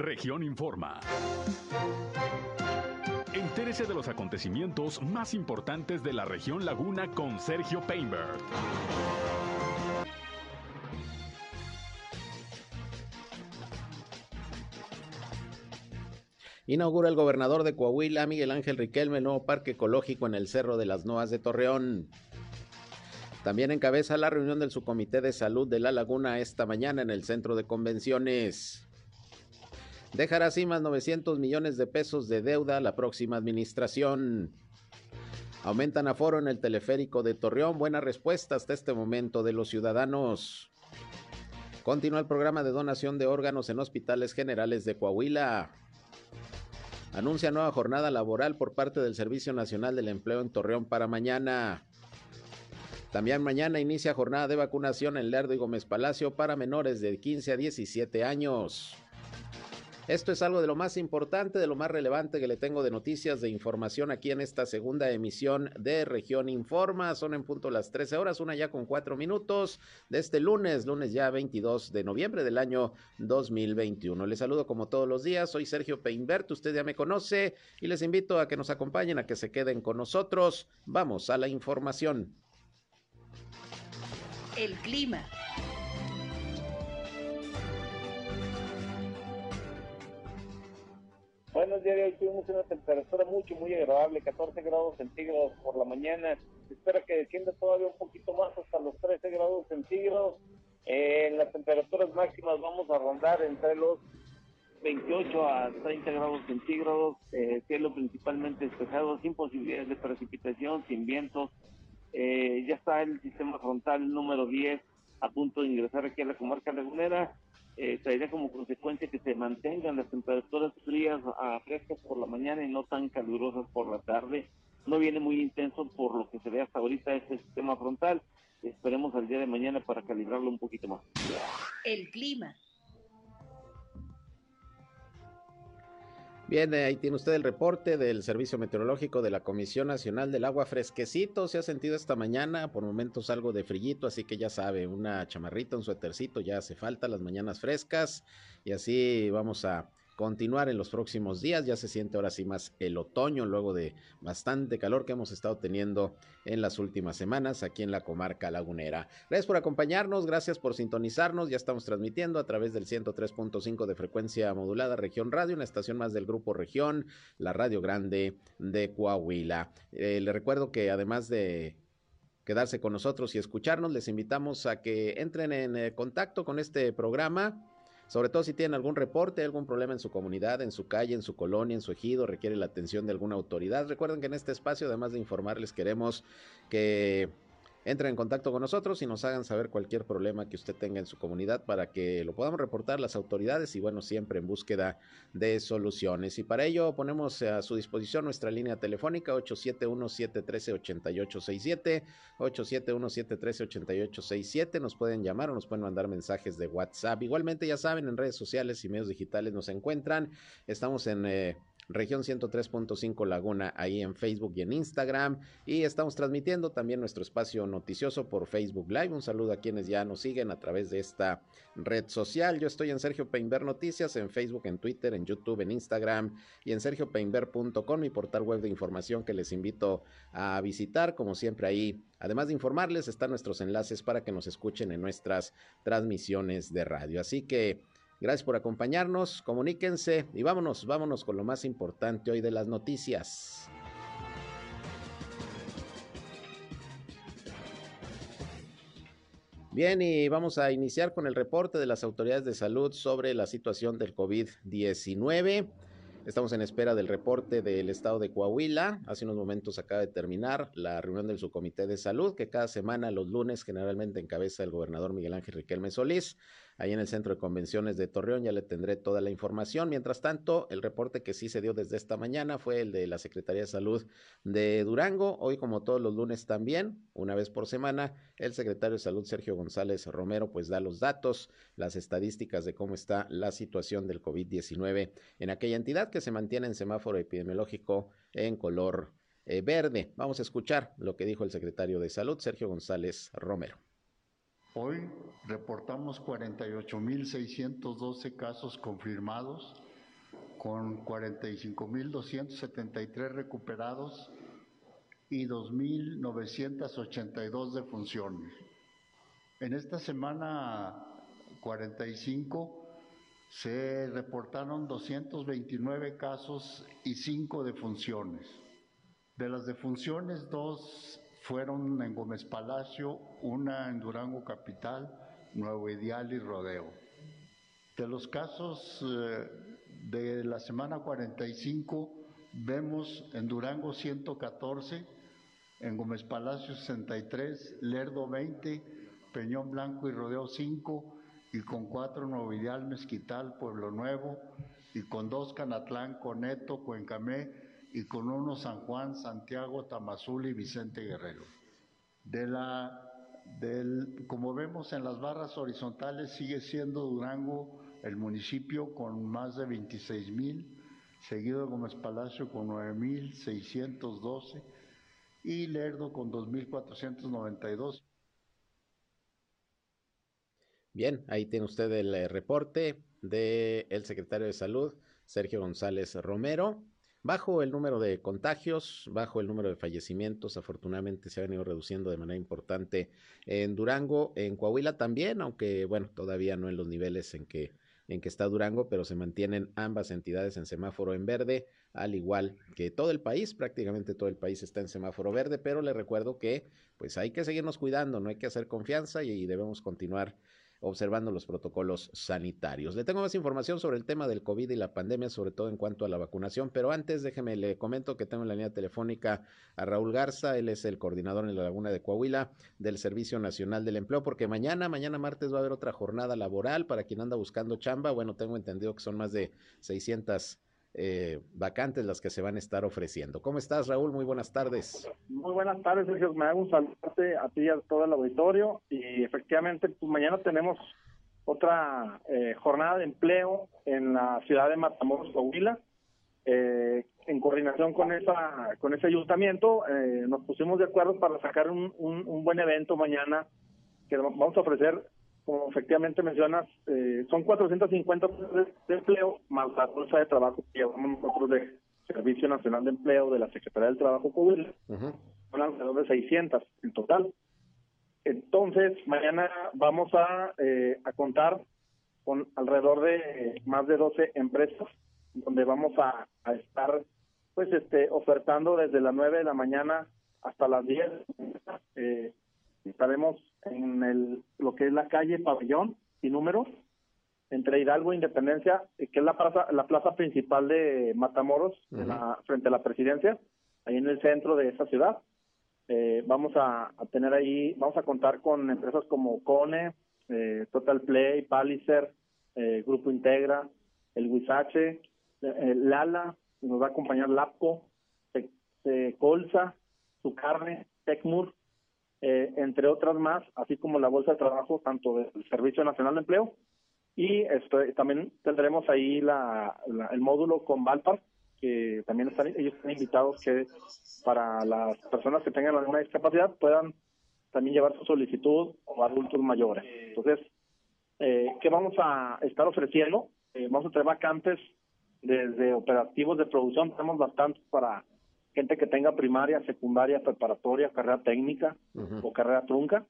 Región Informa. Entérese de los acontecimientos más importantes de la región Laguna con Sergio Painberg. Inaugura el gobernador de Coahuila, Miguel Ángel Riquelme, el nuevo parque ecológico en el Cerro de las Noas de Torreón. También encabeza la reunión del subcomité de salud de La Laguna esta mañana en el centro de convenciones. Dejará así más 900 millones de pesos de deuda la próxima administración. Aumentan aforo en el teleférico de Torreón. Buena respuesta hasta este momento de los ciudadanos. Continúa el programa de donación de órganos en hospitales generales de Coahuila anuncia nueva jornada laboral por parte del Servicio Nacional del Empleo en Torreón para mañana. También mañana inicia jornada de vacunación en Lerdo y Gómez Palacio para menores de 15 a 17 años. Esto es algo de lo más importante, de lo más relevante que le tengo de noticias, de información aquí en esta segunda emisión de Región Informa. Son en punto las 13 horas, una ya con cuatro minutos de este lunes, lunes ya 22 de noviembre del año 2021. Les saludo como todos los días, soy Sergio Peinbert, usted ya me conoce y les invito a que nos acompañen, a que se queden con nosotros. Vamos a la información. El clima. Buenos días, hoy tuvimos una temperatura mucho, muy agradable, 14 grados centígrados por la mañana. espera que descienda todavía un poquito más hasta los 13 grados centígrados. Eh, en las temperaturas máximas vamos a rondar entre los 28 a 30 grados centígrados, eh, cielo principalmente despejado, sin posibilidades de precipitación, sin vientos. Eh, ya está el sistema frontal número 10 a punto de ingresar aquí a la comarca lagunera eh, traería como consecuencia que se mantengan las temperaturas frías a frescas por la mañana y no tan calurosas por la tarde. No viene muy intenso por lo que se ve hasta ahorita este sistema frontal. Esperemos al día de mañana para calibrarlo un poquito más. El clima. Bien, ahí tiene usted el reporte del Servicio Meteorológico de la Comisión Nacional del Agua Fresquecito. Se ha sentido esta mañana, por momentos algo de frillito, así que ya sabe, una chamarrita, un suétercito, ya hace falta las mañanas frescas. Y así vamos a continuar en los próximos días. Ya se siente ahora sí más el otoño luego de bastante calor que hemos estado teniendo en las últimas semanas aquí en la comarca lagunera. Gracias por acompañarnos, gracias por sintonizarnos. Ya estamos transmitiendo a través del 103.5 de frecuencia modulada Región Radio, una estación más del grupo Región, la Radio Grande de Coahuila. Eh, le recuerdo que además de quedarse con nosotros y escucharnos, les invitamos a que entren en eh, contacto con este programa sobre todo si tienen algún reporte, algún problema en su comunidad, en su calle, en su colonia, en su ejido, requiere la atención de alguna autoridad. Recuerden que en este espacio, además de informarles, queremos que entren en contacto con nosotros y nos hagan saber cualquier problema que usted tenga en su comunidad para que lo podamos reportar las autoridades y bueno, siempre en búsqueda de soluciones. Y para ello ponemos a su disposición nuestra línea telefónica 871-713-8867, 871-713-8867. Nos pueden llamar o nos pueden mandar mensajes de WhatsApp. Igualmente, ya saben, en redes sociales y medios digitales nos encuentran. Estamos en... Eh, región 103.5 Laguna, ahí en Facebook y en Instagram. Y estamos transmitiendo también nuestro espacio noticioso por Facebook Live. Un saludo a quienes ya nos siguen a través de esta red social. Yo estoy en Sergio Peinber Noticias, en Facebook, en Twitter, en YouTube, en Instagram y en sergiopeinber.com, mi portal web de información que les invito a visitar. Como siempre ahí, además de informarles, están nuestros enlaces para que nos escuchen en nuestras transmisiones de radio. Así que... Gracias por acompañarnos, comuníquense y vámonos, vámonos con lo más importante hoy de las noticias. Bien, y vamos a iniciar con el reporte de las autoridades de salud sobre la situación del COVID-19. Estamos en espera del reporte del estado de Coahuila. Hace unos momentos acaba de terminar la reunión del subcomité de salud que cada semana los lunes generalmente encabeza el gobernador Miguel Ángel Riquelme Solís ahí en el Centro de Convenciones de Torreón. Ya le tendré toda la información. Mientras tanto, el reporte que sí se dio desde esta mañana fue el de la Secretaría de Salud de Durango. Hoy, como todos los lunes también, una vez por semana, el secretario de Salud, Sergio González Romero, pues da los datos, las estadísticas de cómo está la situación del COVID-19 en aquella entidad que se mantiene en semáforo epidemiológico en color eh, verde. Vamos a escuchar lo que dijo el secretario de Salud, Sergio González Romero. Hoy reportamos 48.612 casos confirmados con 45.273 recuperados y 2.982 defunciones. En esta semana 45 se reportaron 229 casos y 5 defunciones. De las defunciones, dos fueron en Gómez Palacio, una en Durango Capital, Nuevo Ideal y Rodeo. De los casos eh, de la semana 45, vemos en Durango 114, en Gómez Palacio 63, Lerdo 20, Peñón Blanco y Rodeo 5, y con cuatro Nuevo Ideal, Mezquital, Pueblo Nuevo, y con dos Canatlán, Coneto, Cuencamé, y con uno San Juan, Santiago, Tamazul y Vicente Guerrero. De la, del, como vemos en las barras horizontales, sigue siendo Durango el municipio con más de 26 mil, seguido de Gómez Palacio con 9.612 y Lerdo con 2.492. Bien, ahí tiene usted el eh, reporte del secretario de Salud, Sergio González Romero. Bajo el número de contagios, bajo el número de fallecimientos, afortunadamente se ha venido reduciendo de manera importante en Durango, en Coahuila también, aunque bueno, todavía no en los niveles en que en que está Durango, pero se mantienen ambas entidades en semáforo en verde, al igual que todo el país, prácticamente todo el país está en semáforo verde, pero le recuerdo que pues hay que seguirnos cuidando, no hay que hacer confianza y debemos continuar observando los protocolos sanitarios. Le tengo más información sobre el tema del COVID y la pandemia, sobre todo en cuanto a la vacunación, pero antes déjeme le comento que tengo en la línea telefónica a Raúl Garza, él es el coordinador en la Laguna de Coahuila del Servicio Nacional del Empleo, porque mañana, mañana martes va a haber otra jornada laboral para quien anda buscando chamba. Bueno, tengo entendido que son más de 600 eh, vacantes las que se van a estar ofreciendo. ¿Cómo estás, Raúl? Muy buenas tardes. Muy buenas tardes, Sergio. Me hago un saludarte a ti y a todo el auditorio. Y efectivamente, pues mañana tenemos otra eh, jornada de empleo en la ciudad de Matamoros, Coahuila. Eh, en coordinación con esa con ese ayuntamiento, eh, nos pusimos de acuerdo para sacar un, un buen evento mañana que vamos a ofrecer como efectivamente mencionas, eh, son 450 de, empleo más la bolsa de trabajo que llevamos nosotros de Servicio Nacional de Empleo de la Secretaría del Trabajo Coahuila. Son alrededor de 600 en total. Entonces, mañana vamos a, eh, a contar con alrededor de más de 12 empresas donde vamos a, a estar pues este ofertando desde las 9 de la mañana hasta las 10 eh, estaremos en el, lo que es la calle Pabellón y números entre Hidalgo e Independencia, eh, que es la plaza, la plaza principal de Matamoros, la, frente a la presidencia, ahí en el centro de esa ciudad. Eh, vamos a, tener ahí, vamos a contar con empresas como Cone, eh, Total Play, Palicer, eh, Grupo Integra, el Huizache, Lala, nos va a acompañar Lapco, Colza, Su Carne, Tecmur, eh, entre otras más, así como la bolsa de trabajo tanto del Servicio Nacional de Empleo y también tendremos ahí la, el módulo con Valpar, que también están, ellos están invitados que para las personas que tengan alguna discapacidad puedan también llevar su solicitud o adultos mayores. Entonces, eh, ¿qué vamos a estar ofreciendo? Eh, vamos a tener vacantes desde operativos de producción, tenemos bastantes para gente que tenga primaria, secundaria, preparatoria, carrera técnica o carrera trunca.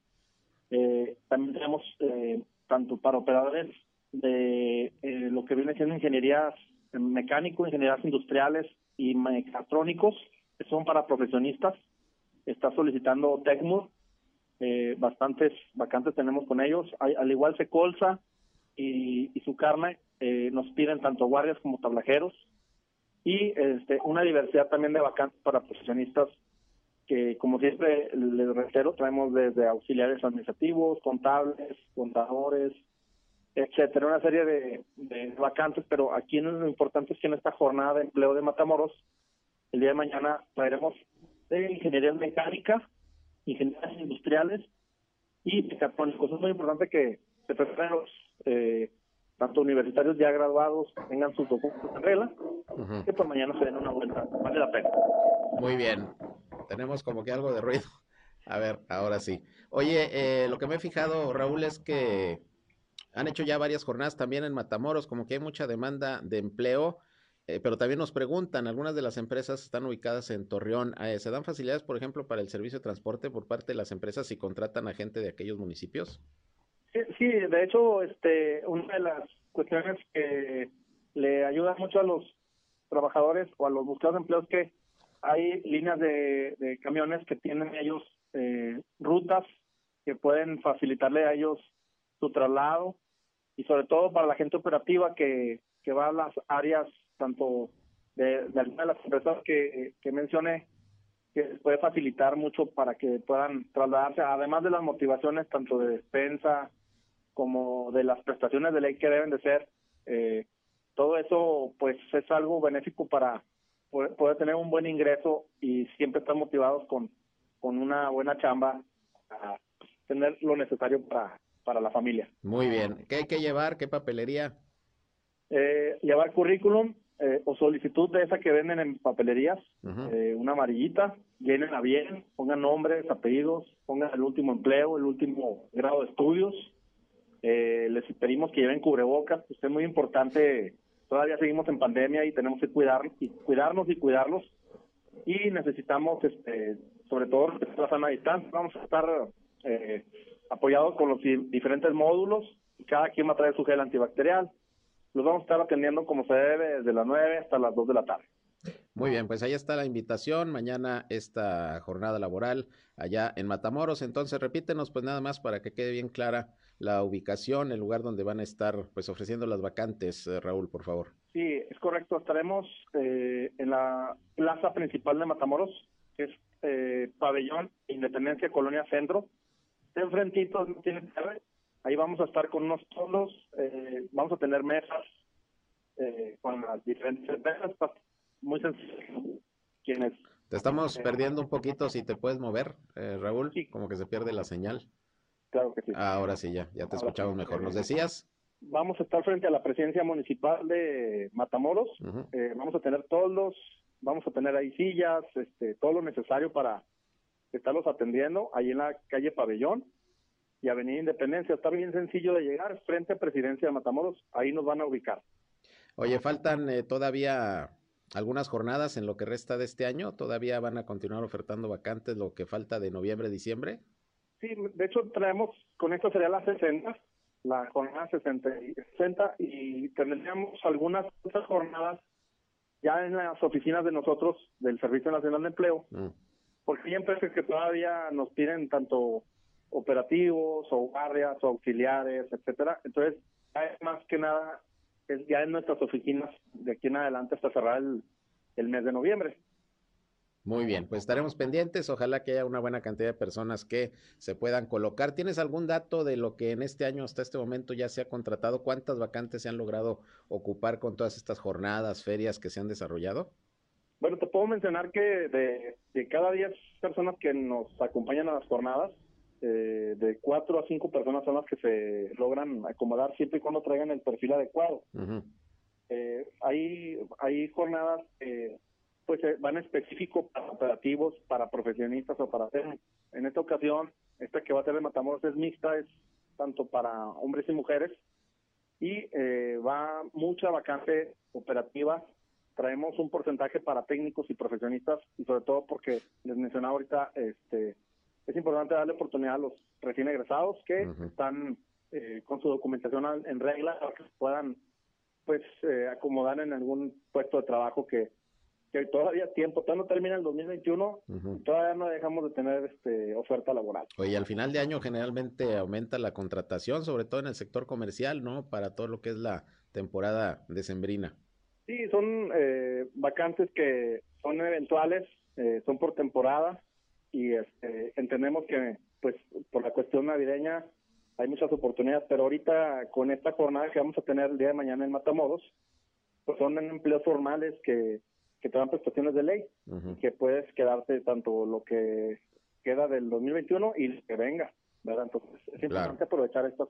Eh, también tenemos eh, tanto para operadores de eh, lo que viene siendo ingenierías mecánico, ingenierías industriales y mecatrónicos, que son para profesionistas. Está solicitando Tecmur, eh, bastantes vacantes tenemos con ellos. al igual se colza y, y su carne, eh, nos piden tanto guardias como tablajeros y este, una diversidad también de vacantes para profesionistas que, como siempre les reitero, traemos desde auxiliares administrativos, contables, contadores, etcétera, una serie de, de vacantes, pero aquí lo importante es que en esta jornada de empleo de Matamoros, el día de mañana traeremos de ingeniería mecánica, ingenierías industriales y mecatrónicos. Es muy importante que se preparen los eh, tanto universitarios ya graduados tengan sus documentos en regla, que por mañana se den una vuelta, vale la pena. Muy bien, tenemos como que algo de ruido. A ver, ahora sí. Oye, eh, lo que me he fijado, Raúl, es que han hecho ya varias jornadas también en Matamoros, como que hay mucha demanda de empleo. eh, pero también nos preguntan, algunas de las empresas están ubicadas en Torreón. Eh, ¿Se dan facilidades, por ejemplo, para el servicio de transporte por parte de las empresas si contratan a gente de aquellos municipios? Sí, sí, de hecho, este, una de las cuestiones que le ayuda mucho a los trabajadores o a los buscadores de empleo es que hay líneas de, camiones que tienen ellos eh, rutas que pueden facilitarle a ellos su traslado y sobre todo para la gente operativa que, que va a las áreas tanto de, de alguna de las empresas que, que mencioné que puede facilitar mucho para que puedan trasladarse, además de las motivaciones tanto de despensa como de las prestaciones de ley que deben de ser, eh, todo eso pues es algo benéfico para poder, tener un buen ingreso y siempre estar motivados con, con una buena chamba a tener lo necesario para, para la familia. Muy bien. ¿Qué hay que llevar? ¿Qué papelería? Eh, llevar currículum eh, o solicitud de esa que venden en papelerías, eh, una amarillita, llénenla bien, pongan nombres, apellidos, pongan el último empleo, el último grado de estudios. Les pedimos que lleven cubrebocas, pues es muy importante. Todavía seguimos en pandemia y tenemos que cuidar y cuidarnos y cuidarlos. Y necesitamos este sobre todo la sana distancia. Vamos a estar eh, apoyados con los diferentes módulos. Cada quien va a traer su gel antibacterial. Los vamos a estar atendiendo como se debe desde las 9 hasta las 2 de la tarde muy bien, pues ahí está la invitación. Mañana esta jornada laboral allá en Matamoros. Entonces, repítenos pues nada más para que quede bien clara la ubicación, el lugar donde van a estar pues ofreciendo las vacantes, eh, Raúl, por favor. Sí, es correcto. Estaremos eh, en la plaza principal de Matamoros, que es eh, Pabellón Independencia Colonia Centro. Está enfrentito, Ahí vamos a estar con unos tonos, vamos a tener mesas con las diferentes mesas muy sencillo. Te estamos perdiendo un poquito, si te puedes mover, eh, Raúl, como que se pierde la señal. Claro que sí. ahora sí, ya, ya te escuchamos mejor. ¿Nos decías? Vamos a estar frente a la presidencia municipal de Matamoros. Eh, vamos a tener todos los, vamos a tener ahí sillas, este, todo lo necesario para estarlos atendiendo ahí en la calle Pabellón y Avenida Independencia. Está bien sencillo de llegar frente a presidencia de Matamoros. Ahí nos van a ubicar. Oye, faltan eh, todavía algunas jornadas en lo que resta de este año. ¿Todavía van a continuar ofertando vacantes lo que falta de noviembre, diciembre? Sí, de hecho traemos, con esto sería la 60, la jornada 60 y, 60 y tendríamos algunas otras jornadas ya en las oficinas de nosotros del Servicio Nacional de Empleo, mm. porque hay empresas que todavía nos piden tanto operativos o guardias o auxiliares, etcétera. Entonces, más que nada ya en nuestras oficinas de aquí en adelante hasta cerrar el, mes de noviembre. Muy bien, pues estaremos pendientes. Ojalá que haya una buena cantidad de personas que se puedan colocar. ¿Tienes algún dato de lo que en este año hasta este momento ya se ha contratado? ¿Cuántas vacantes se han logrado ocupar con todas estas jornadas, ferias que se han desarrollado? Bueno, te puedo mencionar que de, de cada 10 personas que nos acompañan a las jornadas, eh, de cuatro a cinco personas son las que se logran acomodar siempre y cuando traigan el perfil adecuado. eh, hay, hay jornadas que pues eh, van específico para operativos, para profesionistas o para hacer. En esta ocasión, esta que va a ser de Matamoros es mixta, es tanto para hombres y mujeres y eh, va mucha vacante operativa. Traemos un porcentaje para técnicos y profesionistas y sobre todo porque les mencionaba ahorita este es importante darle oportunidad a los recién egresados que están eh, con su documentación en regla para que puedan pues eh, acomodar en algún puesto de trabajo que, que todavía tiempo, todavía no termina el 2021, todavía no dejamos de tener este oferta laboral. Oye, al final de año generalmente aumenta la contratación, sobre todo en el sector comercial, ¿no? Para todo lo que es la temporada decembrina. Sí, son eh, vacantes que son eventuales, son por temporada, y este, entendemos que pues por la cuestión navideña hay muchas oportunidades, pero ahorita con esta jornada que vamos a tener el día de mañana en Matamoros, pues son empleos formales que, que te dan prestaciones de ley, que puedes quedarte tanto lo que queda del 2021 y lo que venga, ¿verdad? Entonces es importante aprovechar estos,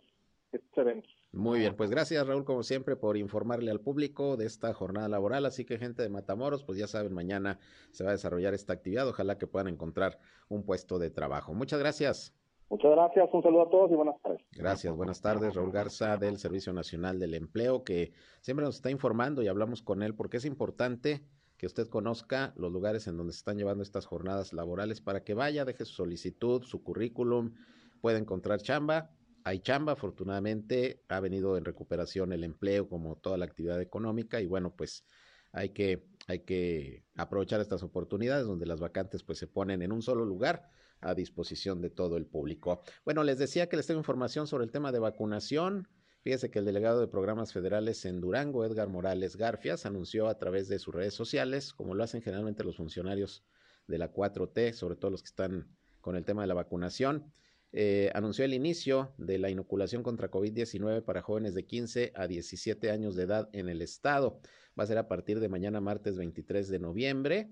eventos. Muy bien, pues gracias Raúl como siempre por informarle al público de esta jornada laboral, así que gente de Matamoros, pues ya saben, mañana se va a desarrollar esta actividad, ojalá que puedan encontrar un puesto de trabajo. Muchas gracias. Muchas gracias, un saludo a todos y buenas tardes. Gracias, buenas tardes, Raúl Garza del Servicio Nacional del Empleo, que siempre nos está informando y hablamos con él porque es importante que usted conozca los lugares en donde se están llevando estas jornadas laborales para que vaya, deje su solicitud, su currículum, pueda encontrar chamba. Hay chamba, afortunadamente ha venido en recuperación el empleo como toda la actividad económica y bueno, pues hay que, hay que aprovechar estas oportunidades donde las vacantes pues se ponen en un solo lugar a disposición de todo el público. Bueno, les decía que les tengo información sobre el tema de vacunación. Fíjese que el delegado de programas federales en Durango, Edgar Morales Garfias, anunció a través de sus redes sociales, como lo hacen generalmente los funcionarios de la 4T, sobre todo los que están con el tema de la vacunación, eh, anunció el inicio de la inoculación contra COVID-19 para jóvenes de 15 a 17 años de edad en el estado. Va a ser a partir de mañana martes 23 de noviembre.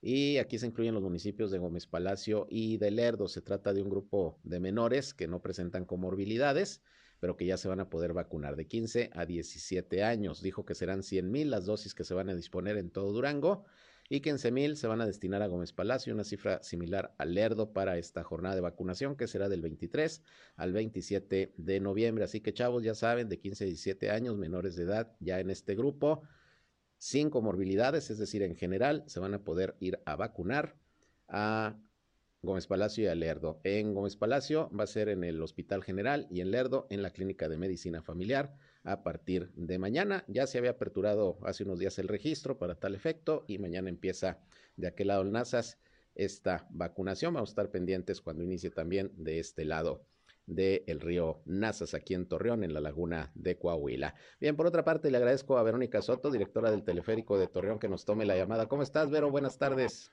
Y aquí se incluyen los municipios de Gómez Palacio y de Lerdo. Se trata de un grupo de menores que no presentan comorbilidades, pero que ya se van a poder vacunar de 15 a 17 años. Dijo que serán 100 mil las dosis que se van a disponer en todo Durango y 15 mil se van a destinar a Gómez Palacio, una cifra similar a Lerdo para esta jornada de vacunación que será del 23 al 27 de noviembre. Así que chavos, ya saben, de 15 a 17 años, menores de edad, ya en este grupo sin comorbilidades, es decir, en general, se van a poder ir a vacunar a Gómez Palacio y a Lerdo. En Gómez Palacio va a ser en el Hospital General y en Lerdo en la Clínica de Medicina Familiar a partir de mañana. Ya se había aperturado hace unos días el registro para tal efecto y mañana empieza de aquel lado el NASAS esta vacunación. Vamos a estar pendientes cuando inicie también de este lado del río Nazas, aquí en Torreón, en la laguna de Coahuila. Bien, por otra parte, le agradezco a Verónica Soto, directora del teleférico de Torreón, que nos tome la llamada. ¿Cómo estás, Vero? Buenas tardes.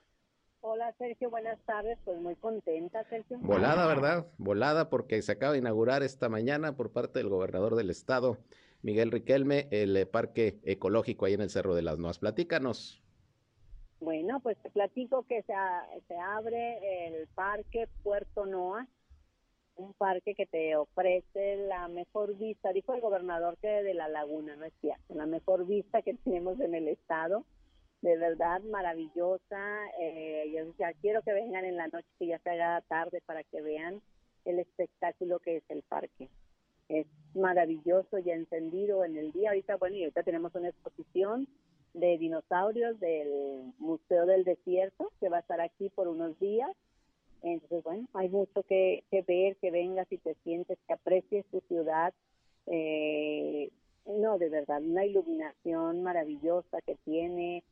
Hola, Sergio, buenas tardes. Pues muy contenta, Sergio. Volada, ¿verdad? Volada, porque se acaba de inaugurar esta mañana por parte del gobernador del estado, Miguel Riquelme, el eh, parque ecológico ahí en el Cerro de las Noas. Platícanos. Bueno, pues te platico que se, se abre el parque Puerto Noa un parque que te ofrece la mejor vista, dijo el gobernador que de la laguna, no es cierto, la mejor vista que tenemos en el estado, de verdad maravillosa, eh, yo ya quiero que vengan en la noche, que ya se haga tarde para que vean el espectáculo que es el parque. Es maravilloso, ya encendido en el día, ahorita, bueno, y ahorita tenemos una exposición de dinosaurios del Museo del Desierto, que va a estar aquí por unos días, entonces, bueno, hay mucho que, ver, que vengas y te sientes, que aprecies tu ciudad. Eh, no, de verdad, una iluminación maravillosa que tiene,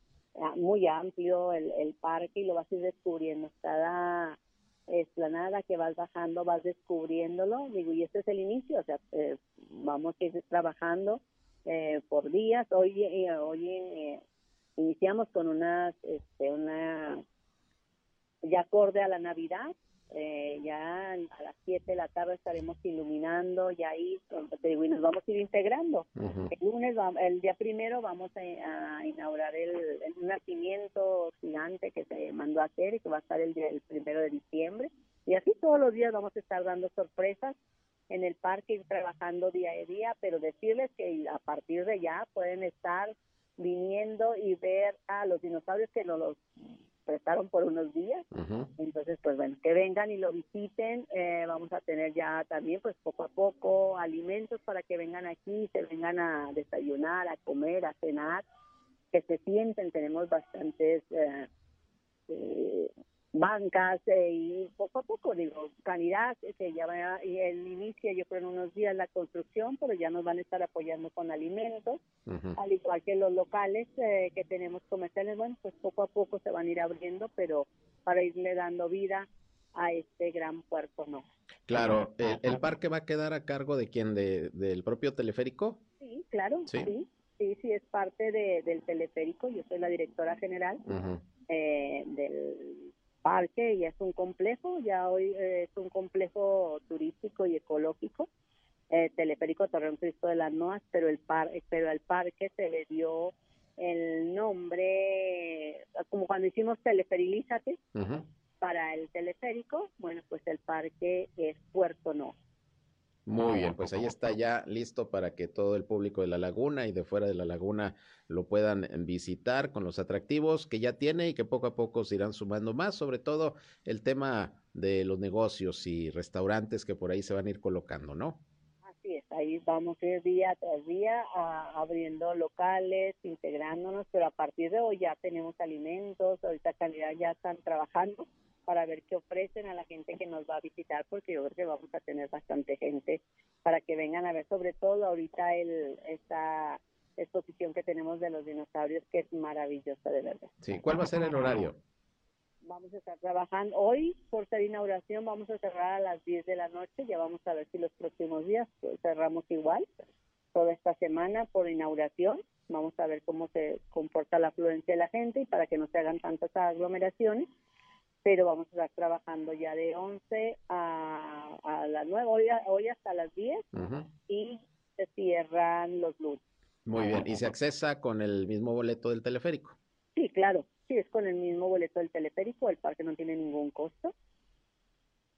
muy amplio el, el parque y lo vas a ir descubriendo. Cada esplanada que vas bajando, vas descubriéndolo. Digo, y este es el inicio, o sea, eh, vamos a ir trabajando eh, por días. Hoy, hoy iniciamos con unas, este, una ya acorde a la Navidad, eh, ya a las 7 de la tarde estaremos iluminando ya ahí y nos vamos a ir integrando. El lunes, el día primero vamos a, inaugurar el, nacimiento gigante que se mandó a hacer y que va a estar el, día, el primero de diciembre. Y así todos los días vamos a estar dando sorpresas en el parque, ir trabajando día a día, pero decirles que a partir de ya pueden estar viniendo y ver a los dinosaurios que nos los prestaron por unos días. Entonces, pues bueno, que vengan y lo visiten. Eh, vamos a tener ya también, pues poco a poco, alimentos para que vengan aquí, se vengan a desayunar, a comer, a cenar, que se sienten. Tenemos bastantes eh, eh, bancas eh, y poco a poco, digo, calidad, que ya va, y el inicio yo creo en unos días la construcción, pero ya nos van a estar apoyando con alimentos, al igual que los locales eh, que tenemos comerciales, bueno, pues poco a poco se van a ir abriendo, pero para irle dando vida a este gran puerto, ¿no? Claro, ¿el, parque va a quedar a cargo de quién, de, del propio teleférico? Sí, claro, sí, sí, sí, es parte de, del teleférico, yo soy la directora general eh, del parque y es un complejo, ya hoy eh, es un complejo turístico y ecológico, eh, Teleférico Torreón Cristo de las Noas, pero el par, pero al parque se le dio el nombre, como cuando hicimos Teleferilízate, para el teleférico, bueno, pues el parque es Puerto No. Muy bien, pues ahí está ya listo para que todo el público de la laguna y de fuera de la laguna lo puedan visitar con los atractivos que ya tiene y que poco a poco se irán sumando más, sobre todo el tema de los negocios y restaurantes que por ahí se van a ir colocando, ¿no? Así es, ahí vamos a ir día tras día abriendo locales, integrándonos, pero a partir de hoy ya tenemos alimentos, ahorita calidad ya están trabajando para ver qué ofrecen a la gente que nos va a visitar, porque yo creo que vamos a tener bastante gente para que vengan a ver, sobre todo ahorita el, esta exposición que tenemos de los dinosaurios, que es maravillosa de verdad. Sí, ¿cuál va a ser el horario? Vamos a estar trabajando hoy por ser inauguración, vamos a cerrar a las 10 de la noche, ya vamos a ver si los próximos días pues, cerramos igual, toda esta semana por inauguración, vamos a ver cómo se comporta la afluencia de la gente y para que no se hagan tantas aglomeraciones pero vamos a estar trabajando ya de 11 a, a las 9, hoy, hoy hasta las 10 y se cierran los lunes. Muy bien, ¿y se accesa con el mismo boleto del teleférico? Sí, claro, sí, es con el mismo boleto del teleférico, el parque no tiene ningún costo.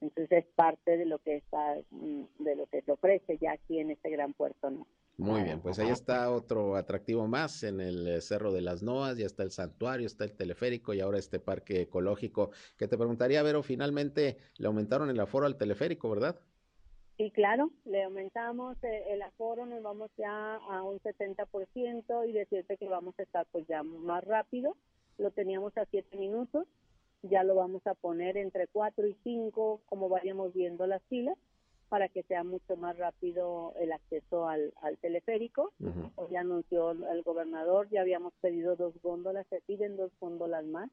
Entonces es parte de lo que está, mm, de lo que se ofrece ya aquí en este gran puerto, ¿no? Muy bien, pues ahí está otro atractivo más en el eh, Cerro de las Noas, ya está el santuario, está el teleférico y ahora este parque ecológico. Que te preguntaría, Vero, finalmente le aumentaron el aforo al teleférico, ¿verdad? Sí, claro, le aumentamos eh, el aforo, nos vamos ya a un 70% y decirte que vamos a estar pues ya más rápido. Lo teníamos a 7 minutos, ya lo vamos a poner entre 4 y 5, como vayamos viendo las filas para que sea mucho más rápido el acceso al, teleférico. ya anunció el gobernador, ya habíamos pedido dos góndolas, se piden dos góndolas más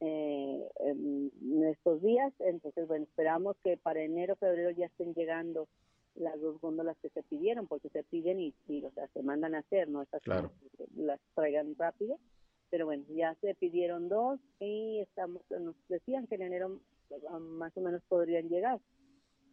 eh, en, estos días. Entonces, bueno, esperamos que para enero, febrero ya estén llegando las dos góndolas que se pidieron, porque se piden y, o sea, se mandan a hacer, ¿no? Estas claro. las traigan rápido. Pero bueno, ya se pidieron dos y estamos, nos decían que en enero más o menos podrían llegar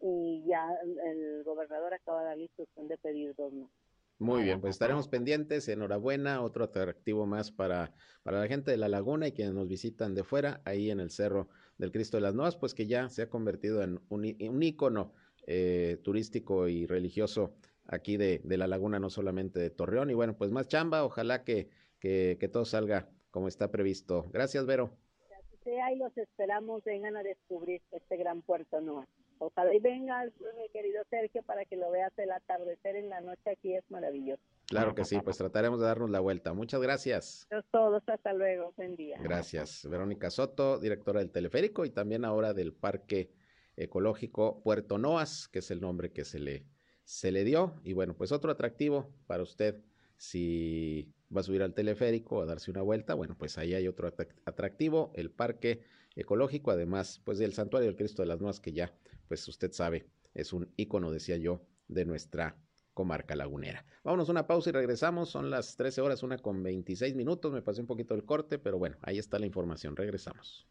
y ya el gobernador acaba de dar la instrucción de pedir dos más. Muy bien, pues estaremos pendientes. Enhorabuena, otro atractivo más para, para la gente de la laguna y quienes nos visitan de fuera, ahí en el Cerro del Cristo de las Nuevas, pues que ya se ha convertido en un, un ícono eh, turístico y religioso aquí de, de, la laguna, no solamente de Torreón. Y bueno, pues más chamba, ojalá que, que, que todo salga como está previsto. Gracias, Vero. Gracias, y los esperamos, vengan a descubrir este gran puerto nuevo. Ojalá y vengas, mi querido Sergio, para que lo veas el atardecer en la noche aquí, es maravilloso. Claro que sí, pues trataremos de darnos la vuelta. Muchas gracias. todos, hasta luego, buen día. Gracias. Verónica Soto, directora del teleférico y también ahora del Parque Ecológico Puerto Noas, que es el nombre que se le, se le dio. Y bueno, pues otro atractivo para usted si va a subir al teleférico a darse una vuelta, bueno, pues ahí hay otro atractivo, el Parque Ecológico, además, pues del Santuario del Cristo de las Nuevas, que ya pues usted sabe, es un icono, decía yo, de nuestra comarca lagunera. Vámonos a una pausa y regresamos. Son las 13 horas, una con 26 minutos. Me pasé un poquito el corte, pero bueno, ahí está la información. Regresamos.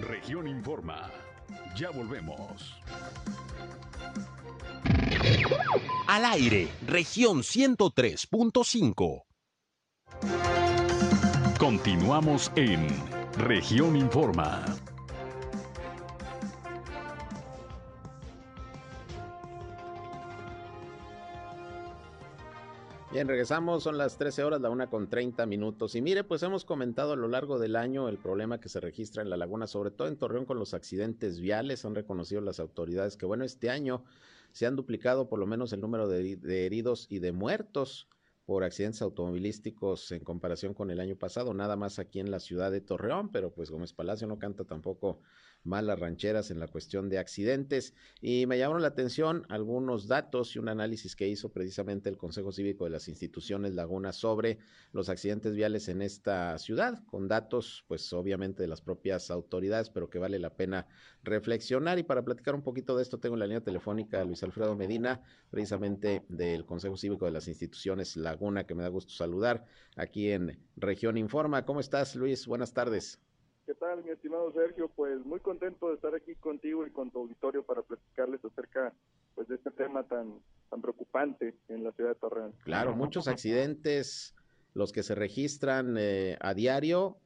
Región Informa. Ya volvemos. Al aire, región 103.5. Continuamos en región Informa. Bien, regresamos, son las 13 horas, la una con 30 minutos. Y mire, pues hemos comentado a lo largo del año el problema que se registra en la laguna, sobre todo en Torreón con los accidentes viales. Han reconocido las autoridades que, bueno, este año se han duplicado por lo menos el número de, de heridos y de muertos por accidentes automovilísticos en comparación con el año pasado, nada más aquí en la ciudad de Torreón, pero pues Gómez Palacio no canta tampoco malas rancheras en la cuestión de accidentes. Y me llamaron la atención algunos datos y un análisis que hizo precisamente el Consejo Cívico de las Instituciones Laguna sobre los accidentes viales en esta ciudad, con datos, pues obviamente de las propias autoridades, pero que vale la pena reflexionar. Y para platicar un poquito de esto, tengo en la línea telefónica a Luis Alfredo Medina, precisamente del Consejo Cívico de las Instituciones Laguna, que me da gusto saludar aquí en Región Informa. ¿Cómo estás, Luis? Buenas tardes. ¿Qué tal, mi estimado Sergio? Pues muy contento de estar aquí contigo y con tu auditorio para platicarles acerca pues de este tema tan tan preocupante en la ciudad de Torreón. Claro, muchos accidentes los que se registran eh, a diario,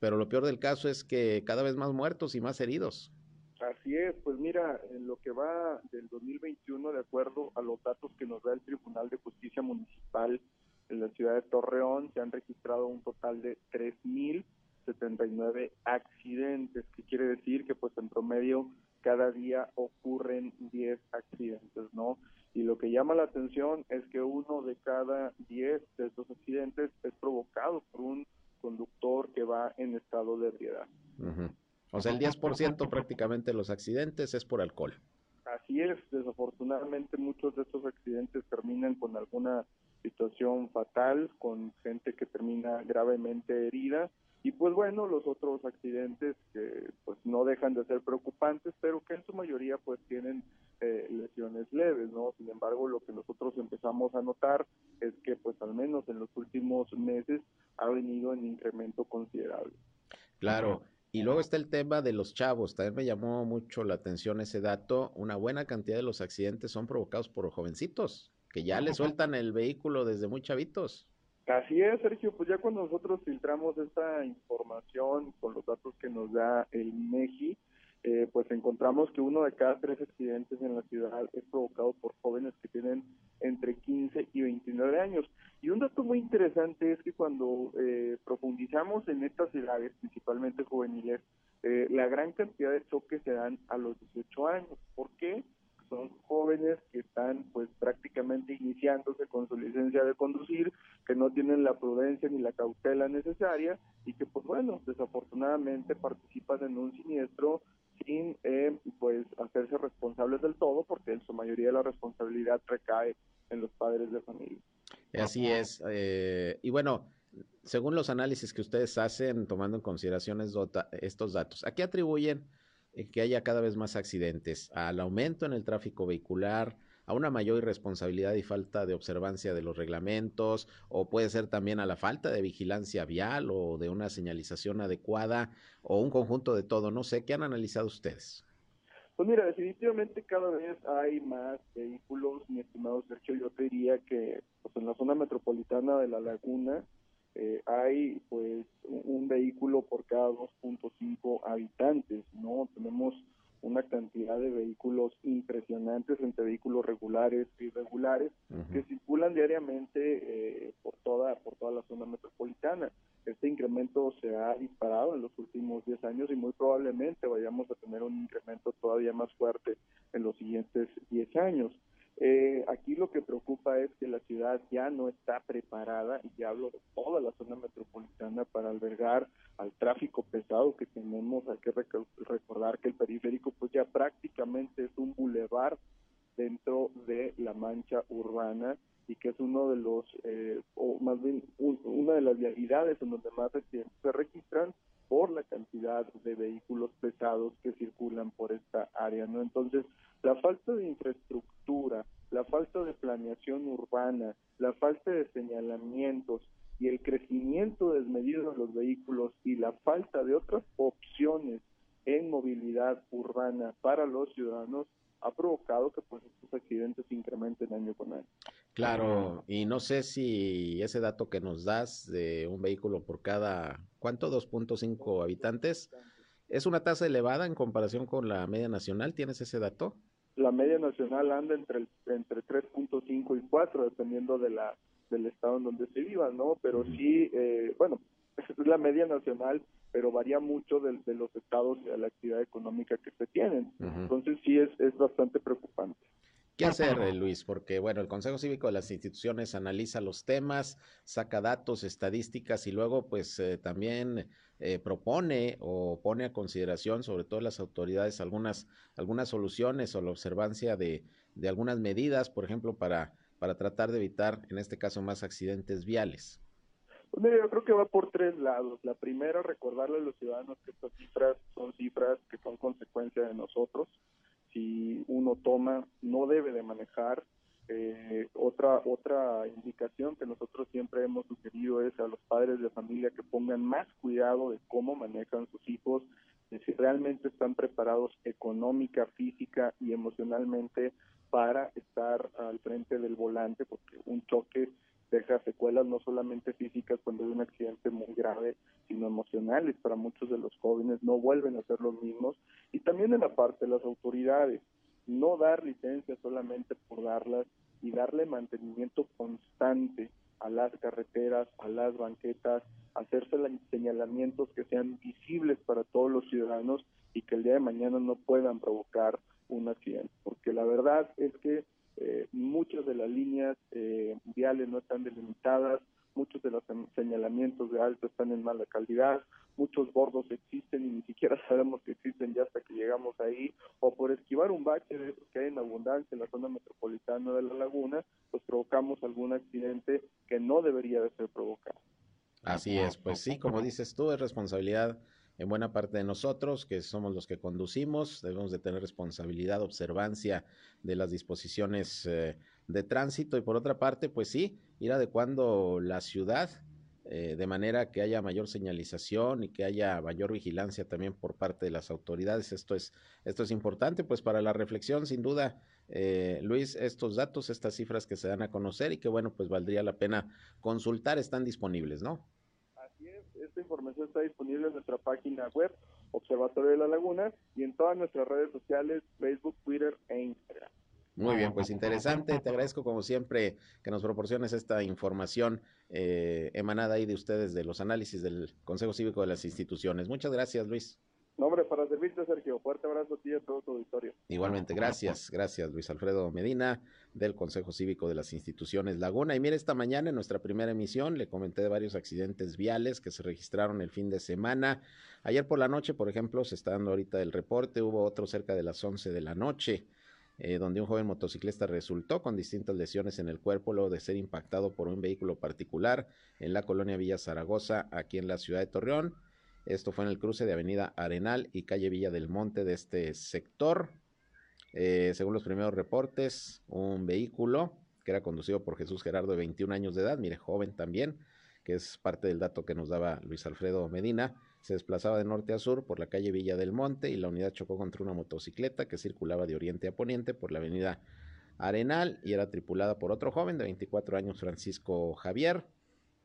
pero lo peor del caso es que cada vez más muertos y más heridos. Así es, pues mira, en lo que va del 2021, de acuerdo a los datos que nos da el Tribunal de Justicia Municipal en la ciudad de Torreón, se han registrado un total de 3.000 79 accidentes que quiere decir que pues en promedio cada día ocurren 10 accidentes, ¿no? Y lo que llama la atención es que uno de cada 10 de estos accidentes es provocado por un conductor que va en estado de ebriedad. O sea, el 10% prácticamente de los accidentes es por alcohol. Así es, desafortunadamente muchos de estos accidentes terminan con alguna situación fatal, con gente que termina gravemente herida y pues bueno, los otros accidentes que pues no dejan de ser preocupantes, pero que en su mayoría pues tienen eh, lesiones leves, ¿no? Sin embargo, lo que nosotros empezamos a notar es que pues al menos en los últimos meses ha venido en incremento considerable. Claro. Y luego está el tema de los chavos. También me llamó mucho la atención ese dato. Una buena cantidad de los accidentes son provocados por jovencitos, que ya le sueltan el vehículo desde muy chavitos. Así es, Sergio, pues ya cuando nosotros filtramos esta información con los datos que nos da el MEGI, eh, pues encontramos que uno de cada tres accidentes en la ciudad es provocado por jóvenes que tienen entre 15 y 29 años. Y un dato muy interesante es que cuando eh, profundizamos en estas edades, principalmente juveniles, eh, la gran cantidad de choques se dan a los 18 años. ¿Por qué? Son jóvenes que están pues prácticamente iniciándose con su licencia de conducir, que no tienen la prudencia ni la cautela necesaria y que pues bueno, desafortunadamente participan en un siniestro sin eh, pues hacerse responsables del todo porque en su mayoría la responsabilidad recae en los padres de familia. Así es. Eh, y bueno, según los análisis que ustedes hacen, tomando en consideración estos datos, ¿a qué atribuyen que haya cada vez más accidentes, al aumento en el tráfico vehicular, a una mayor irresponsabilidad y falta de observancia de los reglamentos, o puede ser también a la falta de vigilancia vial o de una señalización adecuada, o un conjunto de todo. No sé, ¿qué han analizado ustedes? Pues mira, definitivamente cada vez hay más vehículos, mi estimado Sergio, yo te diría que pues en la zona metropolitana de La Laguna, eh, hay pues un vehículo por cada 2.5 habitantes, ¿no? Tenemos una cantidad de vehículos impresionantes entre vehículos regulares y irregulares que circulan diariamente eh, por toda por toda la zona metropolitana. Este incremento se ha disparado en los últimos 10 años y muy probablemente vayamos a tener un incremento todavía más fuerte en los siguientes 10 años. Eh, aquí lo que preocupa es que la ciudad ya no está preparada, y ya hablo de toda la zona metropolitana, para albergar al tráfico pesado que tenemos. Hay que recordar que el periférico pues ya prácticamente es un bulevar dentro de la mancha urbana y que es uno de los, eh, o más bien una de las vialidades en donde más accidentes se registran por la cantidad de vehículos pesados que circulan por esta área, ¿no? Entonces, la falta de infraestructura, la falta de planeación urbana, la falta de señalamientos y el crecimiento desmedido de los vehículos y la falta de otras opciones en movilidad urbana para los ciudadanos ha provocado que pues estos accidentes incrementen año con año. Claro, y no sé si ese dato que nos das de un vehículo por cada, ¿cuánto? 2.5 habitantes, ¿es una tasa elevada en comparación con la media nacional? ¿Tienes ese dato? La media nacional anda entre entre 3.5 y 4 dependiendo de la del estado en donde se viva no pero sí eh, bueno es la media nacional pero varía mucho de, de, los estados y de la actividad económica que se tienen. Entonces sí es es bastante preocupante ¿Qué hacer, eh, Luis? Porque, bueno, el Consejo Cívico de las Instituciones analiza los temas, saca datos, estadísticas y luego, pues, eh, también eh, propone o pone a consideración, sobre todo las autoridades, algunas, algunas soluciones o la observancia de, de algunas medidas, por ejemplo, para, para tratar de evitar, en este caso, más accidentes viales. Pues mira, yo creo que va por tres lados. La primera, recordarle a los ciudadanos que estas cifras son cifras que son consecuencia de nosotros si uno toma, no debe de manejar. Eh, otra otra indicación que nosotros siempre hemos sugerido es a los padres de familia que pongan más cuidado de cómo manejan sus hijos, de si realmente están preparados económica, física y emocionalmente para estar al frente del volante, porque un choque deja secuelas no solamente físicas cuando hay un accidente muy grave, sino emocionales para muchos de los jóvenes, no vuelven a ser los mismos. Y también en la parte de las autoridades, no dar licencias solamente por darlas y darle mantenimiento constante a las carreteras, a las banquetas, hacerse señalamientos que sean visibles para todos los ciudadanos y que el día de mañana no puedan provocar un accidente, porque la verdad es que eh, muchas de las líneas eh, viales no están delimitadas, muchos de los señalamientos de alto están en mala calidad, muchos bordos existen y ni siquiera sabemos que existen ya hasta que llegamos ahí, o por esquivar un bache de esos que hay en abundancia en la zona metropolitana de la laguna, pues provocamos algún accidente que no debería de ser provocado. Así es, pues sí, como dices tú, es responsabilidad en buena parte de nosotros, que somos los que conducimos, debemos de tener responsabilidad, observancia de las disposiciones eh, de tránsito y por otra parte, pues sí, ir adecuando la ciudad eh, de manera que haya mayor señalización y que haya mayor vigilancia también por parte de las autoridades. Esto es, esto es importante, pues para la reflexión, sin duda, eh, Luis, estos datos, estas cifras que se dan a conocer y que bueno, pues valdría la pena consultar, están disponibles, ¿no? Información está disponible en nuestra página web, Observatorio de la Laguna, y en todas nuestras redes sociales, Facebook, Twitter e Instagram. Muy bien, pues interesante. Te agradezco como siempre que nos proporciones esta información eh, emanada ahí de ustedes de los análisis del Consejo Cívico de las instituciones. Muchas gracias, Luis. Nombre para servirte, Sergio. Fuerte abrazo a ti y a todo tu auditorio. Igualmente, gracias. Gracias, Luis Alfredo Medina, del Consejo Cívico de las Instituciones Laguna. Y mire, esta mañana en nuestra primera emisión le comenté de varios accidentes viales que se registraron el fin de semana. Ayer por la noche, por ejemplo, se está dando ahorita el reporte. Hubo otro cerca de las 11 de la noche. Eh, donde un joven motociclista resultó con distintas lesiones en el cuerpo luego de ser impactado por un vehículo particular en la colonia Villa Zaragoza, aquí en la ciudad de Torreón. Esto fue en el cruce de Avenida Arenal y calle Villa del Monte de este sector. Eh, según los primeros reportes, un vehículo que era conducido por Jesús Gerardo de 21 años de edad, mire, joven también, que es parte del dato que nos daba Luis Alfredo Medina, se desplazaba de norte a sur por la calle Villa del Monte y la unidad chocó contra una motocicleta que circulaba de oriente a poniente por la avenida Arenal y era tripulada por otro joven de 24 años, Francisco Javier.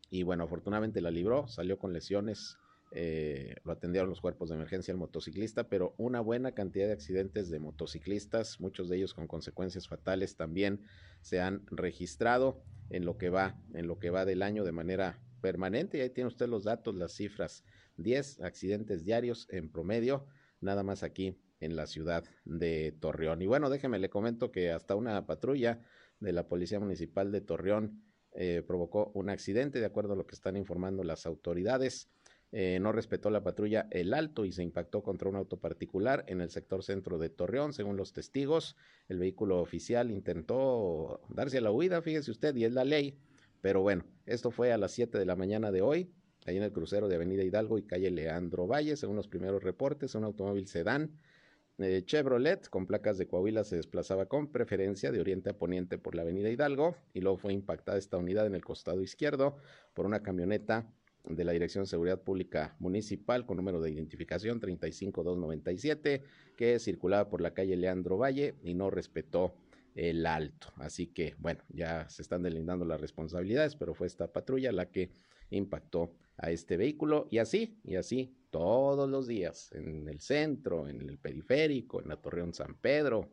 Y bueno, afortunadamente la libró, salió con lesiones, eh, lo atendieron los cuerpos de emergencia al motociclista, pero una buena cantidad de accidentes de motociclistas, muchos de ellos con consecuencias fatales también se han registrado en lo que va, en lo que va del año de manera permanente. Y ahí tiene usted los datos, las cifras 10 accidentes diarios en promedio, nada más aquí en la ciudad de Torreón. Y bueno, déjeme le comento que hasta una patrulla de la Policía Municipal de Torreón eh, provocó un accidente, de acuerdo a lo que están informando las autoridades. Eh, no respetó la patrulla el alto y se impactó contra un auto particular en el sector centro de Torreón, según los testigos. El vehículo oficial intentó darse a la huida, fíjese usted, y es la ley. Pero bueno, esto fue a las 7 de la mañana de hoy ahí en el crucero de Avenida Hidalgo y calle Leandro Valle, según los primeros reportes, un automóvil sedán eh, Chevrolet con placas de Coahuila se desplazaba con preferencia de oriente a poniente por la Avenida Hidalgo y luego fue impactada esta unidad en el costado izquierdo por una camioneta de la Dirección de Seguridad Pública Municipal con número de identificación 35297 que circulaba por la calle Leandro Valle y no respetó el alto. Así que, bueno, ya se están delindando las responsabilidades, pero fue esta patrulla la que impactó a este vehículo y así, y así todos los días en el centro, en el periférico, en la Torreón San Pedro,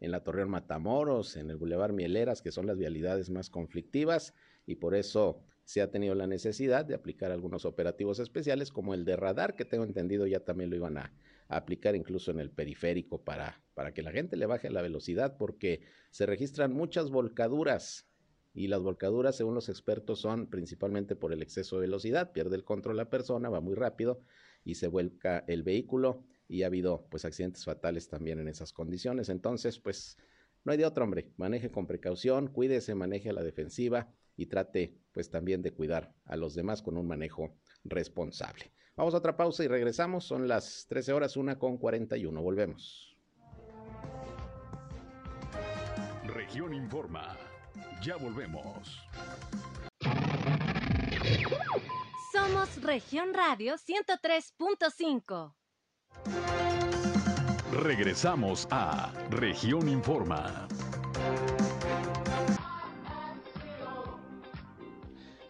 en la Torreón Matamoros, en el Boulevard Mieleras, que son las vialidades más conflictivas y por eso se ha tenido la necesidad de aplicar algunos operativos especiales como el de radar, que tengo entendido ya también lo iban a, aplicar incluso en el periférico para, para que la gente le baje la velocidad porque se registran muchas volcaduras y las volcaduras, según los expertos, son principalmente por el exceso de velocidad, pierde el control la persona, va muy rápido y se vuelca el vehículo y ha habido pues accidentes fatales también en esas condiciones. Entonces, pues no hay de otro hombre, maneje con precaución, cuídese, maneje a la defensiva y trate pues también de cuidar a los demás con un manejo responsable. Vamos a otra pausa y regresamos, son las 13 horas, una con 41, volvemos. Región Informa. Ya volvemos. Somos Región Radio 103.5. Regresamos a Región Informa.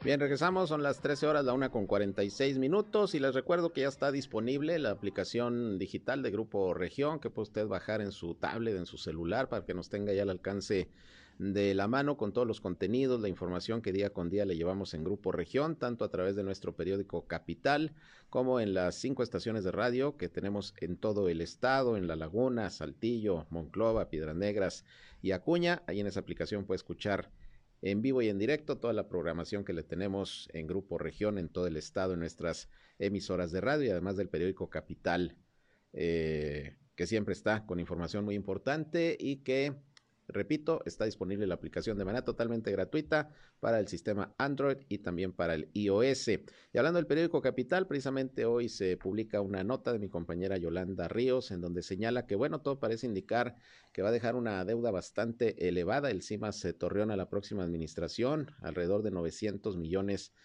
Bien, regresamos, son las 13 horas, la una con 46 minutos y les recuerdo que ya está disponible la aplicación digital de Grupo Región que puede usted bajar en su tablet, en su celular para que nos tenga ya al alcance de la mano con todos los contenidos, la información que día con día le llevamos en Grupo Región, tanto a través de nuestro periódico Capital como en las cinco estaciones de radio que tenemos en todo el estado, en La Laguna, Saltillo, Monclova, Piedras Negras y Acuña. Ahí en esa aplicación puede escuchar en vivo y en directo toda la programación que le tenemos en Grupo Región en todo el estado, en nuestras emisoras de radio y además del periódico Capital, eh, que siempre está con información muy importante y que Repito, está disponible la aplicación de manera totalmente gratuita para el sistema Android y también para el iOS. Y hablando del periódico Capital, precisamente hoy se publica una nota de mi compañera Yolanda Ríos en donde señala que, bueno, todo parece indicar que va a dejar una deuda bastante elevada el CIMAS Torreón a la próxima administración, alrededor de 900 millones de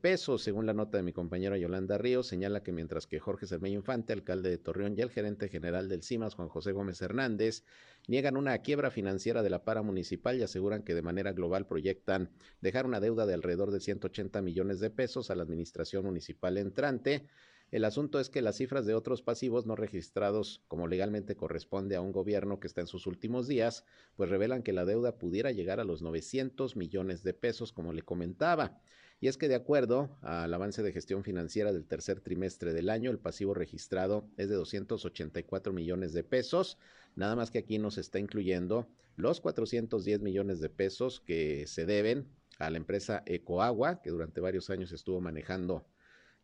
pesos. Según la nota de mi compañera Yolanda Ríos, señala que mientras que Jorge Cermeño Infante, alcalde de Torreón, y el gerente general del CIMAS, Juan José Gómez Hernández, niegan una quiebra financiera de la para municipal y aseguran que de manera global proyectan dejar una deuda de alrededor de 180 millones de pesos a la administración municipal entrante. El asunto es que las cifras de otros pasivos no registrados como legalmente corresponde a un gobierno que está en sus últimos días, pues revelan que la deuda pudiera llegar a los 900 millones de pesos, como le comentaba. Y es que de acuerdo al avance de gestión financiera del tercer trimestre del año, el pasivo registrado es de 284 millones de pesos, nada más que aquí nos está incluyendo los 410 millones de pesos que se deben a la empresa Ecoagua, que durante varios años estuvo manejando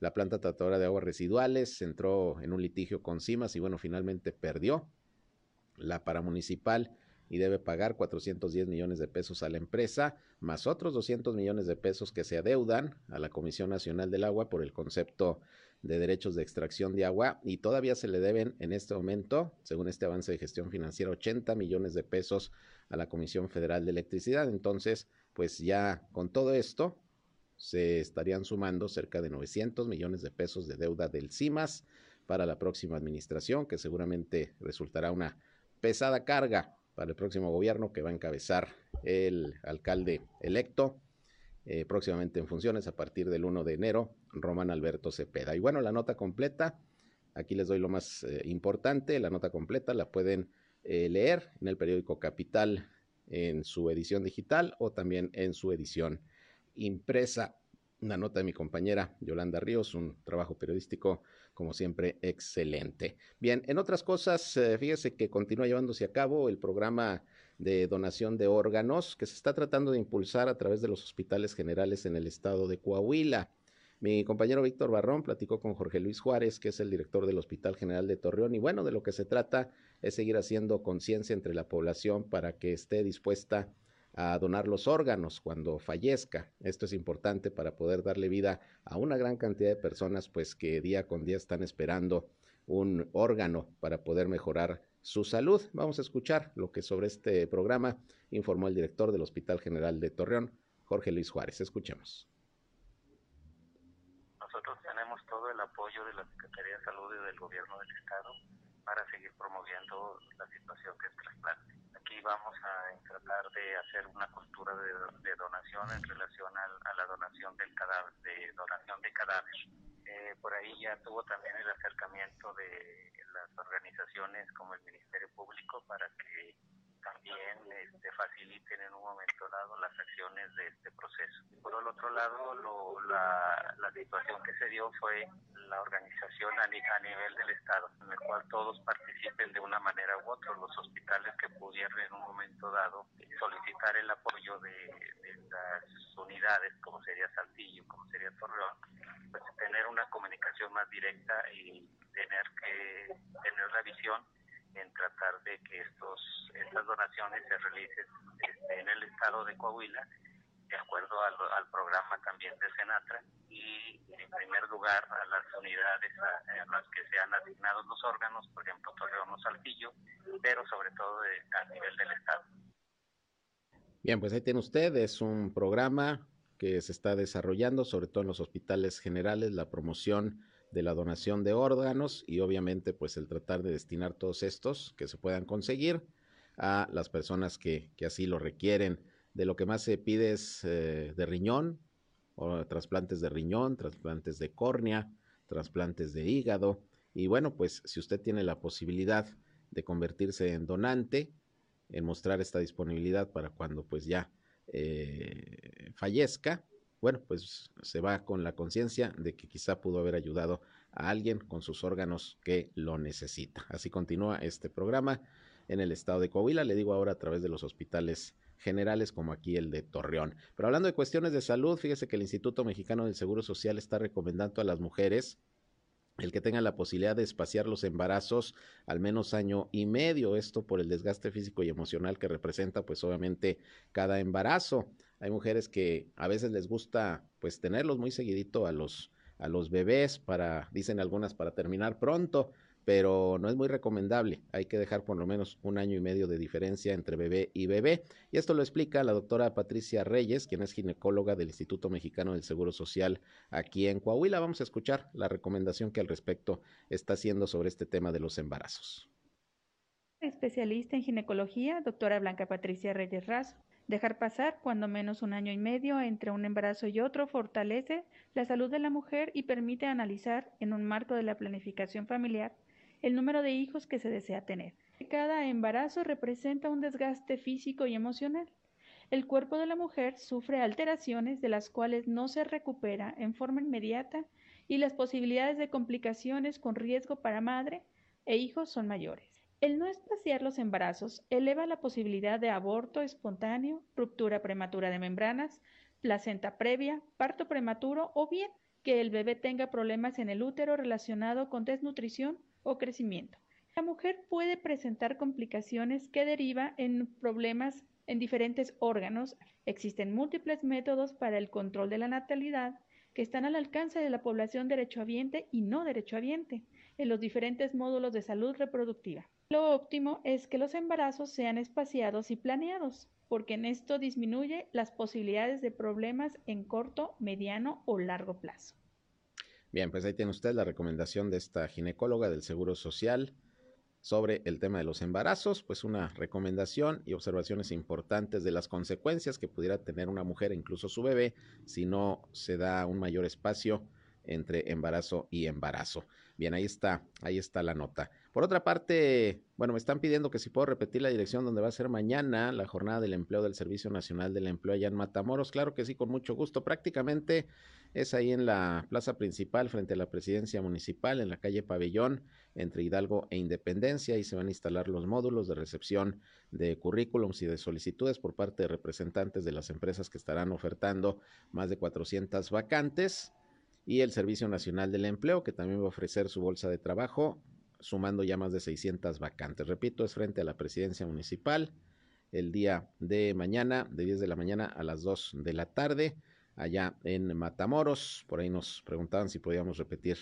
la planta tratadora de aguas residuales, entró en un litigio con CIMAS y bueno, finalmente perdió la paramunicipal y debe pagar 410 millones de pesos a la empresa, más otros 200 millones de pesos que se adeudan a la Comisión Nacional del Agua por el concepto de derechos de extracción de agua y todavía se le deben en este momento, según este avance de gestión financiera, 80 millones de pesos a la Comisión Federal de Electricidad. Entonces, pues ya con todo esto se estarían sumando cerca de 900 millones de pesos de deuda del CIMAS para la próxima administración, que seguramente resultará una pesada carga para el próximo gobierno que va a encabezar el alcalde electo eh, próximamente en funciones a partir del 1 de enero, Román Alberto Cepeda. Y bueno, la nota completa, aquí les doy lo más eh, importante, la nota completa la pueden eh, leer en el periódico Capital en su edición digital o también en su edición impresa. Una nota de mi compañera Yolanda Ríos, un trabajo periodístico como siempre, excelente. Bien, en otras cosas, eh, fíjese que continúa llevándose a cabo el programa de donación de órganos que se está tratando de impulsar a través de los hospitales generales en el estado de Coahuila. Mi compañero Víctor Barrón platicó con Jorge Luis Juárez, que es el director del Hospital General de Torreón, y bueno, de lo que se trata es seguir haciendo conciencia entre la población para que esté dispuesta a donar los órganos cuando fallezca. Esto es importante para poder darle vida a una gran cantidad de personas pues que día con día están esperando un órgano para poder mejorar su salud. Vamos a escuchar lo que sobre este programa informó el director del Hospital General de Torreón, Jorge Luis Juárez. Escuchemos. Nosotros tenemos todo el apoyo de la Secretaría de Salud y del Gobierno del Estado para seguir promoviendo la situación que es trasplante vamos a tratar de hacer una cultura de, donación en relación a la donación del cadáver, de donación de cadáver. Eh, por ahí ya tuvo también el acercamiento de las organizaciones como el Ministerio Público para que también este, faciliten en un momento dado las acciones de este proceso. Por el otro lado, la, la, situación que se dio fue la organización a, a, nivel del Estado, en el cual todos participen de una manera u otra, los hospitales que pudieran en un momento dado solicitar el apoyo de, de las unidades, como sería Saltillo, como sería Torreón, pues tener una comunicación más directa y tener que tener la visión en tratar de que estos estas donaciones se realicen este, en el estado de Coahuila de acuerdo al, al, programa también de Senatra y en primer lugar a las unidades a, las que se han asignado los órganos, por ejemplo Torreón o Saltillo, pero sobre todo a nivel del estado. Bien, pues ahí tiene usted, es un programa que se está desarrollando, sobre todo en los hospitales generales, la promoción de la donación de órganos y obviamente pues el tratar de destinar todos estos que se puedan conseguir a las personas que, que así lo requieren. De lo que más se pide es eh, de riñón, o trasplantes de riñón, trasplantes de córnea, trasplantes de hígado. Y bueno, pues si usted tiene la posibilidad de convertirse en donante, en mostrar esta disponibilidad para cuando pues ya eh, fallezca, bueno, pues se va con la conciencia de que quizá pudo haber ayudado a alguien con sus órganos que lo necesita. Así continúa este programa en el estado de Coahuila, le digo ahora a través de los hospitales generales como aquí el de Torreón. Pero hablando de cuestiones de salud, fíjese que el Instituto Mexicano del Seguro Social está recomendando a las mujeres el que tengan la posibilidad de espaciar los embarazos al menos año y medio, esto por el desgaste físico y emocional que representa pues obviamente cada embarazo. Hay mujeres que a veces les gusta pues tenerlos muy seguidito a los a los bebés para dicen algunas para terminar pronto, pero no es muy recomendable. Hay que dejar por lo menos un año y medio de diferencia entre bebé y bebé. Y esto lo explica la doctora Patricia Reyes, quien es ginecóloga del Instituto Mexicano del Seguro Social aquí en Coahuila. Vamos a escuchar la recomendación que al respecto está haciendo sobre este tema de los embarazos. Especialista en ginecología, doctora Blanca Patricia Reyes Razo. Dejar pasar cuando menos un año y medio entre un embarazo y otro fortalece la salud de la mujer y permite analizar, en un marco de la planificación familiar, el número de hijos que se desea tener. Cada embarazo representa un desgaste físico y emocional. El cuerpo de la mujer sufre alteraciones de las cuales no se recupera en forma inmediata y las posibilidades de complicaciones con riesgo para madre e hijos son mayores. El no espaciar los embarazos eleva la posibilidad de aborto espontáneo, ruptura prematura de membranas, placenta previa, parto prematuro o bien que el bebé tenga problemas en el útero relacionado con desnutrición o crecimiento. La mujer puede presentar complicaciones que derivan en problemas en diferentes órganos. Existen múltiples métodos para el control de la natalidad que están al alcance de la población derechohabiente y no derechohabiente en los diferentes módulos de salud reproductiva. Lo óptimo es que los embarazos sean espaciados y planeados, porque en esto disminuye las posibilidades de problemas en corto, mediano o largo plazo. Bien, pues ahí tiene usted la recomendación de esta ginecóloga del Seguro Social sobre el tema de los embarazos, pues una recomendación y observaciones importantes de las consecuencias que pudiera tener una mujer, incluso su bebé, si no se da un mayor espacio entre embarazo y embarazo. Bien, ahí está, ahí está la nota. Por otra parte, bueno, me están pidiendo que si puedo repetir la dirección donde va a ser mañana la jornada del empleo del Servicio Nacional del Empleo allá en Matamoros. Claro que sí, con mucho gusto. Prácticamente es ahí en la plaza principal frente a la presidencia municipal, en la calle Pabellón, entre Hidalgo e Independencia. y se van a instalar los módulos de recepción de currículums y de solicitudes por parte de representantes de las empresas que estarán ofertando más de 400 vacantes y el Servicio Nacional del Empleo, que también va a ofrecer su bolsa de trabajo, sumando ya más de 600 vacantes. Repito, es frente a la presidencia municipal el día de mañana, de 10 de la mañana a las 2 de la tarde, allá en Matamoros. Por ahí nos preguntaban si podíamos repetir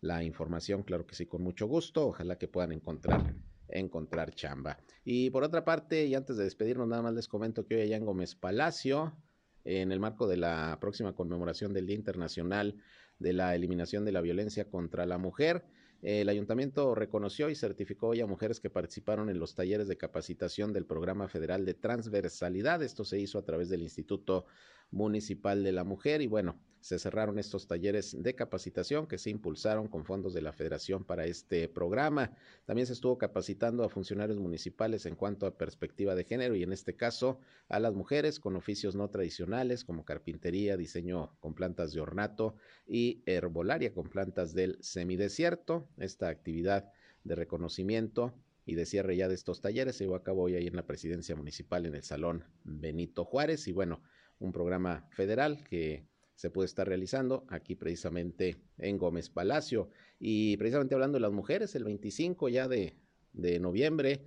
la información. Claro que sí, con mucho gusto. Ojalá que puedan encontrar encontrar chamba. Y por otra parte, y antes de despedirnos, nada más les comento que hoy allá en Gómez Palacio, en el marco de la próxima conmemoración del Día Internacional de la eliminación de la violencia contra la mujer. El ayuntamiento reconoció y certificó hoy a mujeres que participaron en los talleres de capacitación del Programa Federal de Transversalidad. Esto se hizo a través del Instituto Municipal de la Mujer y bueno, se cerraron estos talleres de capacitación que se impulsaron con fondos de la Federación para este programa. También se estuvo capacitando a funcionarios municipales en cuanto a perspectiva de género y en este caso a las mujeres con oficios no tradicionales como carpintería, diseño con plantas de ornato y herbolaria con plantas del semidesierto. Esta actividad de reconocimiento y de cierre ya de estos talleres se llevó a cabo hoy ahí en la presidencia municipal en el Salón Benito Juárez y bueno, un programa federal que se puede estar realizando aquí precisamente en Gómez Palacio. Y precisamente hablando de las mujeres, el 25 ya de, de noviembre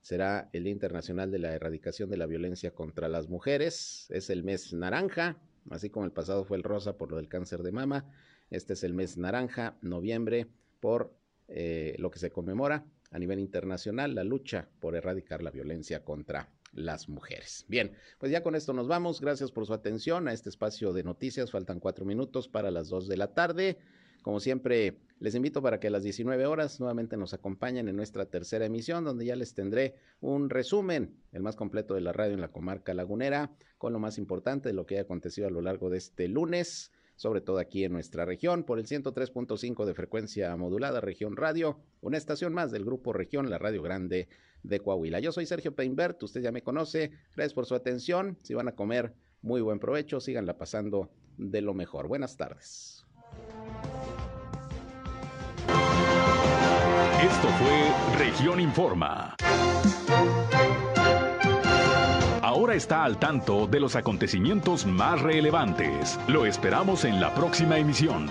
será el Día Internacional de la Erradicación de la Violencia contra las Mujeres. Es el mes naranja, así como el pasado fue el rosa por lo del cáncer de mama. Este es el mes naranja, noviembre, por eh, lo que se conmemora a nivel internacional la lucha por erradicar la violencia contra las mujeres. Bien, pues ya con esto nos vamos. Gracias por su atención a este espacio de noticias. Faltan cuatro minutos para las dos de la tarde. Como siempre, les invito para que a las 19 horas nuevamente nos acompañen en nuestra tercera emisión, donde ya les tendré un resumen, el más completo de la radio en la comarca lagunera, con lo más importante de lo que ha acontecido a lo largo de este lunes, sobre todo aquí en nuestra región, por el 103.5 de frecuencia modulada, región radio, una estación más del grupo región, la Radio Grande de Coahuila. Yo soy Sergio Peinbert, usted ya me conoce. Gracias por su atención. Si van a comer, muy buen provecho. Síganla pasando de lo mejor. Buenas tardes. Esto fue Región Informa. Ahora está al tanto de los acontecimientos más relevantes. Lo esperamos en la próxima emisión.